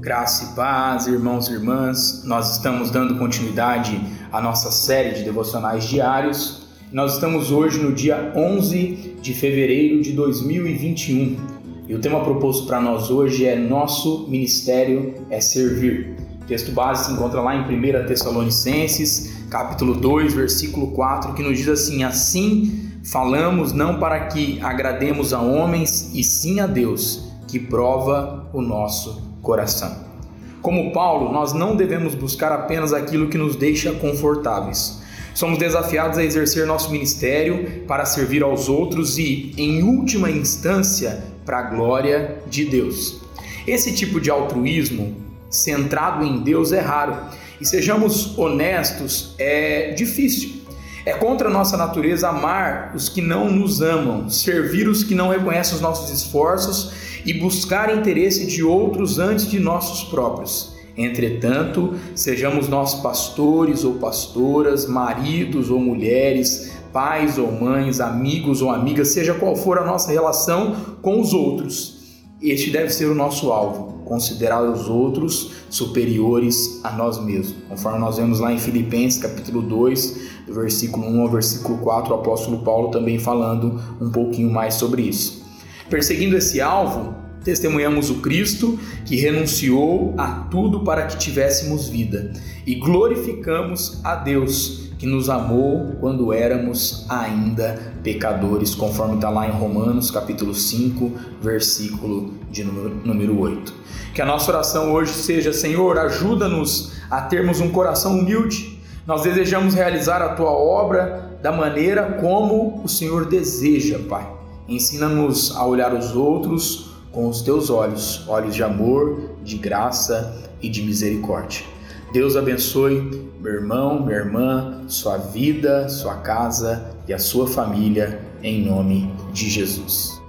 Graça e paz, irmãos e irmãs. Nós estamos dando continuidade à nossa série de devocionais diários. Nós estamos hoje no dia 11 de fevereiro de 2021. E o tema proposto para nós hoje é Nosso ministério é servir. O texto base se encontra lá em 1 Tessalonicenses, capítulo 2, versículo 4, que nos diz assim: Assim falamos não para que agrademos a homens, e sim a Deus, que prova o nosso coração. Como Paulo, nós não devemos buscar apenas aquilo que nos deixa confortáveis. Somos desafiados a exercer nosso ministério para servir aos outros e, em última instância, para a glória de Deus. Esse tipo de altruísmo centrado em Deus é raro e, sejamos honestos, é difícil. É contra nossa natureza amar os que não nos amam, servir os que não reconhecem os nossos esforços e buscar interesse de outros antes de nossos próprios. Entretanto, sejamos nós pastores ou pastoras, maridos ou mulheres, pais ou mães, amigos ou amigas, seja qual for a nossa relação com os outros, este deve ser o nosso alvo, considerar os outros superiores a nós mesmos. Conforme nós vemos lá em Filipenses capítulo 2, do versículo 1 ao versículo 4, o apóstolo Paulo também falando um pouquinho mais sobre isso. Perseguindo esse alvo, testemunhamos o Cristo que renunciou a tudo para que tivéssemos vida e glorificamos a Deus que nos amou quando éramos ainda pecadores, conforme está lá em Romanos capítulo 5, versículo de número, número 8. Que a nossa oração hoje seja: Senhor, ajuda-nos a termos um coração humilde. Nós desejamos realizar a tua obra da maneira como o Senhor deseja, Pai. Ensina-nos a olhar os outros com os teus olhos, olhos de amor, de graça e de misericórdia. Deus abençoe meu irmão, minha irmã, sua vida, sua casa e a sua família, em nome de Jesus.